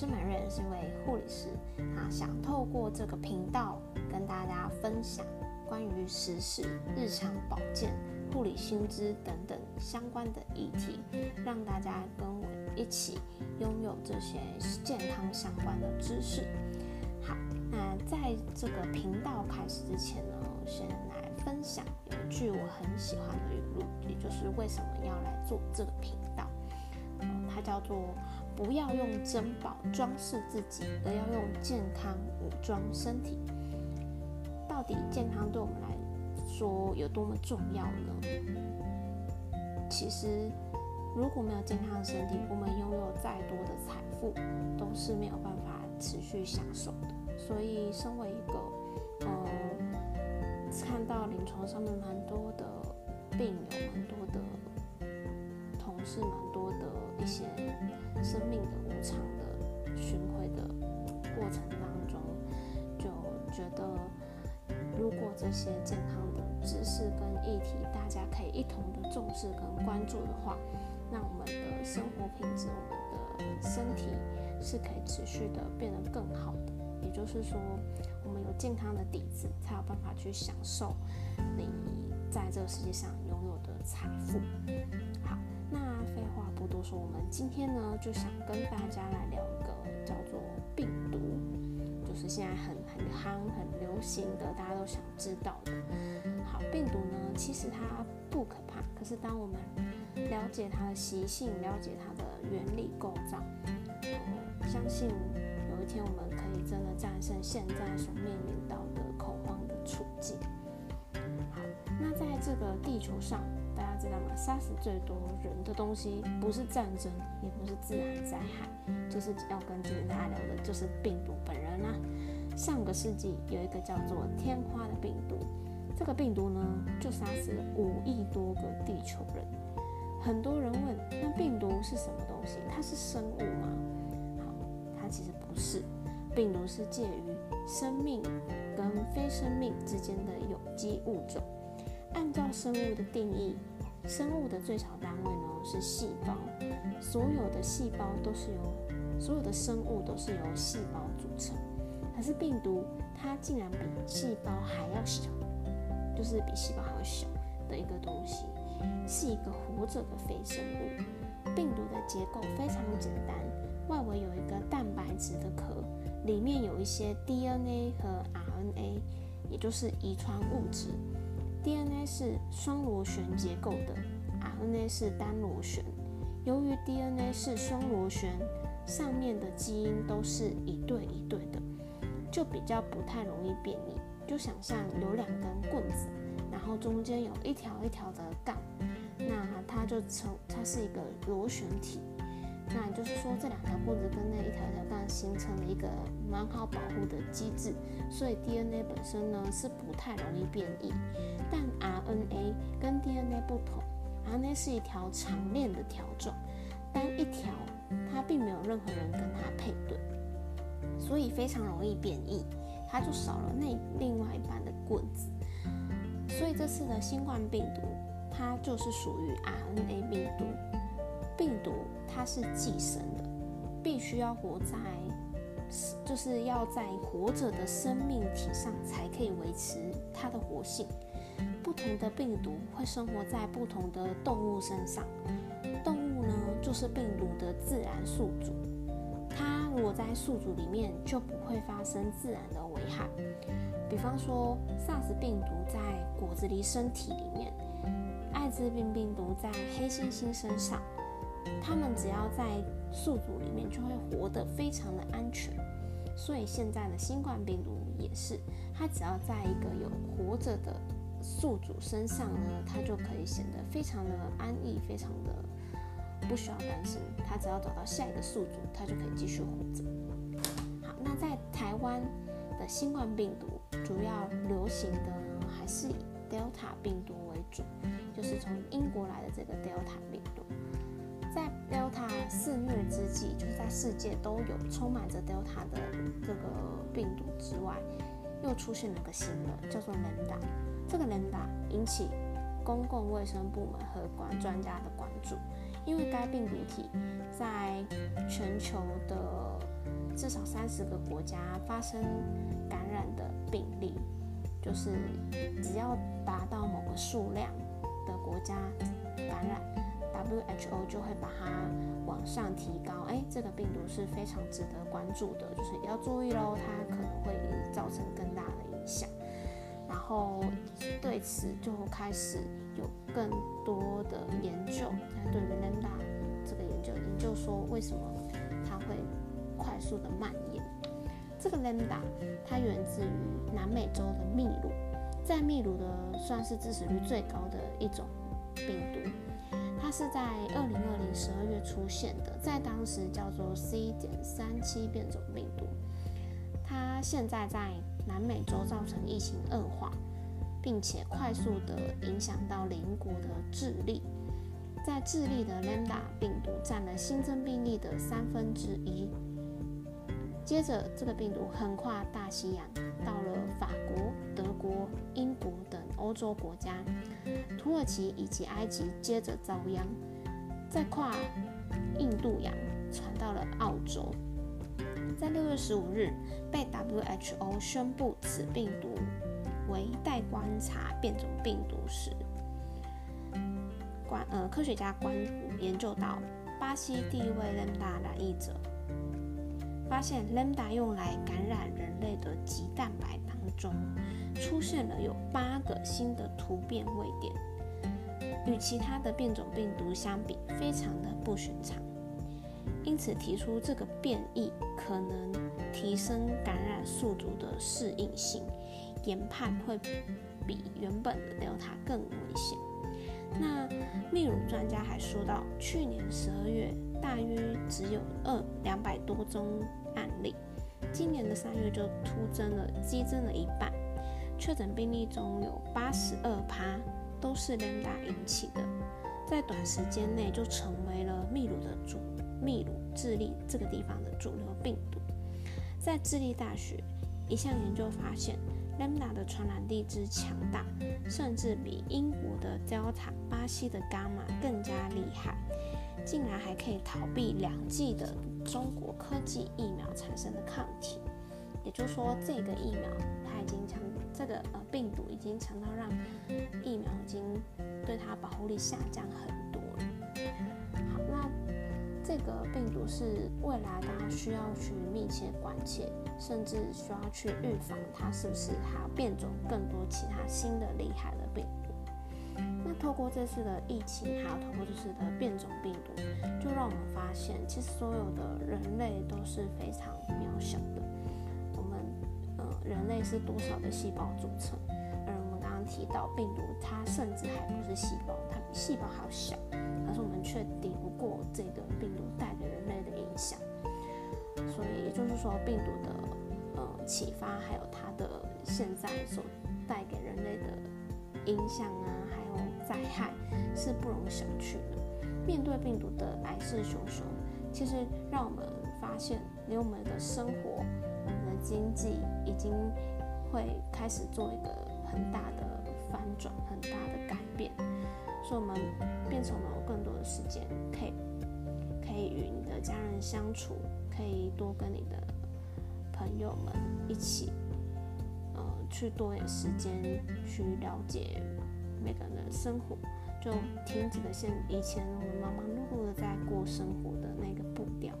是美瑞，是一位护理师，啊，想透过这个频道跟大家分享关于时事、日常保健、护理薪资等等相关的议题，让大家跟我一起拥有这些健康相关的知识。好，那在这个频道开始之前呢，我先来分享有一句我很喜欢的语录，也就是为什么要来做这个频道。它叫做。不要用珍宝装饰自己，而要用健康武装身体。到底健康对我们来说有多么重要呢？其实，如果没有健康的身体，我们拥有再多的财富都是没有办法持续享受的。所以，身为一个呃，看到临床上面蛮多的病友，蛮多的是，蛮多的一些。生命的无常的巡回的过程当中，就觉得如果这些健康的知识跟议题，大家可以一同的重视跟关注的话，那我们的生活品质，我们的身体是可以持续的变得更好的。也就是说，我们有健康的底子，才有办法去享受你在这个世界上拥有的财富。好。那废话不多说，我们今天呢就想跟大家来聊一个叫做病毒，就是现在很很夯、很流行的，大家都想知道的。好，病毒呢其实它不可怕，可是当我们了解它的习性、了解它的原理构造，相信有一天我们可以真的战胜现在所面临到的恐慌的处境。好，那在这个地球上。大家知道吗？杀死最多人的东西不是战争，也不是自然灾害，就是要跟今天大家聊的，就是病毒本人啊。上个世纪有一个叫做天花的病毒，这个病毒呢就杀死了五亿多个地球人。很多人问，那病毒是什么东西？它是生物吗？好，它其实不是，病毒是介于生命跟非生命之间的有机物种。按照生物的定义，生物的最小单位呢是细胞，所有的细胞都是由所有的生物都是由细胞组成。可是病毒它竟然比细胞还要小，就是比细胞还要小的一个东西，是一个活着的非生物。病毒的结构非常简单，外围有一个蛋白质的壳，里面有一些 DNA 和 RNA，也就是遗传物质。DNA 是双螺旋结构的，RNA 是单螺旋。由于 DNA 是双螺旋，上面的基因都是一对一对的，就比较不太容易变异。就想象有两根棍子，然后中间有一条一条的杠，那它就成，它是一个螺旋体。那也就是说，这两条棍子跟那一条一条杠形成了一个蛮好保护的机制，所以 DNA 本身呢是不太容易变异。但 RNA 跟 DNA 不同，RNA 是一条长链的条状，单一条它并没有任何人跟它配对，所以非常容易变异，它就少了那另外一半的棍子。所以这次的新冠病毒，它就是属于 RNA 病毒。病毒它是寄生的，必须要活在，就是要在活着的生命体上才可以维持它的活性。不同的病毒会生活在不同的动物身上，动物呢就是病毒的自然宿主。它如果在宿主里面，就不会发生自然的危害。比方说，SARS 病毒在果子狸身体里面，艾滋病病毒在黑猩猩身上。他们只要在宿主里面，就会活得非常的安全。所以现在的新冠病毒也是，它只要在一个有活着的宿主身上呢，它就可以显得非常的安逸，非常的不需要担心。它只要找到下一个宿主，它就可以继续活着。好，那在台湾的新冠病毒主要流行的呢，还是以 Delta 病毒为主，就是从英国来的这个 Delta 病毒。在 Delta 肆虐之际，就是在世界都有充满着 Delta 的这个病毒之外，又出现了个新的，叫做 Lambda。这个 Lambda 引起公共卫生部门和管专家的关注，因为该病毒体在全球的至少三十个国家发生感染的病例，就是只要达到某个数量的国家感染，WHO 就会把它往上提高。哎，这个病毒是非常值得关注的，就是要注意喽，它可能会造成更大的影响。然后对此就开始有更多的研究，在对于 Lambda 这个研究，研究说为什么它会快速的蔓延。这个 Lambda 它源自于南美洲的秘鲁，在秘鲁的算是致死率最高的一种病毒，是在二零二零十二月出现的，在当时叫做 C 点三七变种病毒，它现在在。南美洲造成疫情恶化，并且快速的影响到邻国的智利。在智利的 Lambda 病毒占了新增病例的三分之一。接着，这个病毒横跨大西洋，到了法国、德国、英国等欧洲国家，土耳其以及埃及接着遭殃，再跨印度洋传到了澳洲。在六月十五日被 WHO 宣布此病毒为待观察变种病毒时，观呃科学家观研究到巴西第一位 Lambda 染疫者，发现 Lambda 用来感染人类的棘蛋白中出现了有八个新的突变位点，与其他的变种病毒相比，非常的不寻常。因此提出这个变异可能提升感染宿主的适应性，研判会比原本的 Delta 更危险。那秘鲁专家还说到，去年十二月大约只有二两百多宗，今年的三月就突增了，激增了一半。确诊病例中有八十二趴都是 Lambda 引起的，在短时间内就成为了秘鲁的主。秘鲁、智利这个地方的主流病毒，在智利大学一项研究发现，Lambda 的传染力之强大，甚至比英国的 Delta、巴西的 Gamma 更加厉害，竟然还可以逃避两剂的中国科技疫苗产生的抗体。也就是说，这个疫苗它已经强，这个呃病毒已经强到让疫苗已经对它保护力下降很多了。好，那这个病毒是未来大家需要去密切关切，甚至需要去预防它是不是还要变种更多其他新的厉害的病。透过这次的疫情，还有透过这次的变种病毒，就让我们发现，其实所有的人类都是非常渺小的。我们呃，人类是多少的细胞组成？而我们刚刚提到病毒，它甚至还不是细胞，它比细胞还要小。可是我们却抵不过这个病毒带给人类的影响，所以也就是说，病毒的呃启发，还有它的现在所带给人类的影响，害，是不容小觑的。面对病毒的来势汹汹，其实让我们发现，连我们的生活、我们的经济已经会开始做一个很大的翻转，很大的改变。所以我们变成了有更多的时间，可以可以与你的家人相处，可以多跟你的朋友们一起，呃，去多点时间去了解每个人的生活，就停止了现以前我们忙忙碌碌的在过生活的那个步调。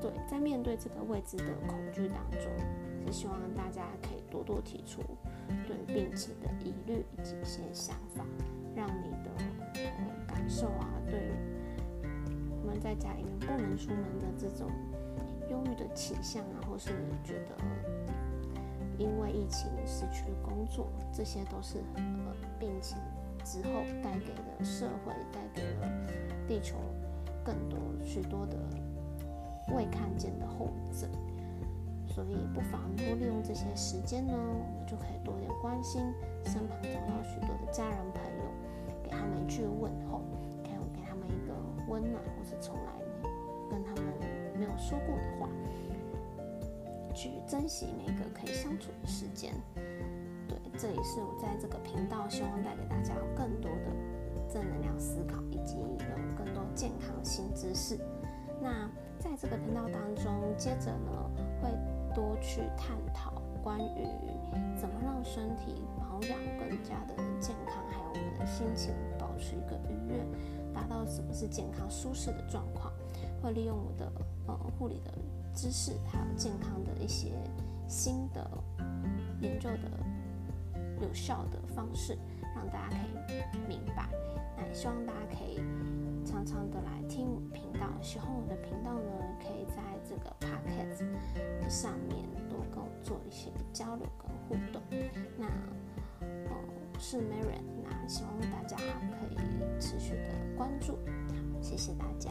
对，在面对这个未知的恐惧当中，是希望大家可以多多提出对病情的疑虑以及一些想法。让你的呃感受啊，对我们在家里面不能出门的这种忧郁的倾向啊，或是觉得因为疫情失去了工作，这些都是呃病情之后带给了社会、带给了地球更多许多的未看见的后遗症。所以不妨多利用这些时间呢，我们就可以多点关心身旁找到许多的家人朋友。给他们一句问候，给给他们一个温暖，或是从来跟他们没有说过的话，去珍惜每个可以相处的时间。对，这也是我在这个频道希望带给大家更多的正能量思考，以及有更多健康新知识。那在这个频道当中，接着呢会多去探讨关于怎么让身体保养更加的健康，还有我们的心情保持一个愉悦，达到什么是健康舒适的状况。会利用我的呃护理的知识，还有健康的一些新的研究的有效的方式，让大家可以明白。那也希望大家可以常常的来听我频道，喜欢我的频道呢，可以在这个 podcast 上面多跟我做一些交流跟互动。那呃我是 Marian，那希望大家可以持续的关注。好，谢谢大家。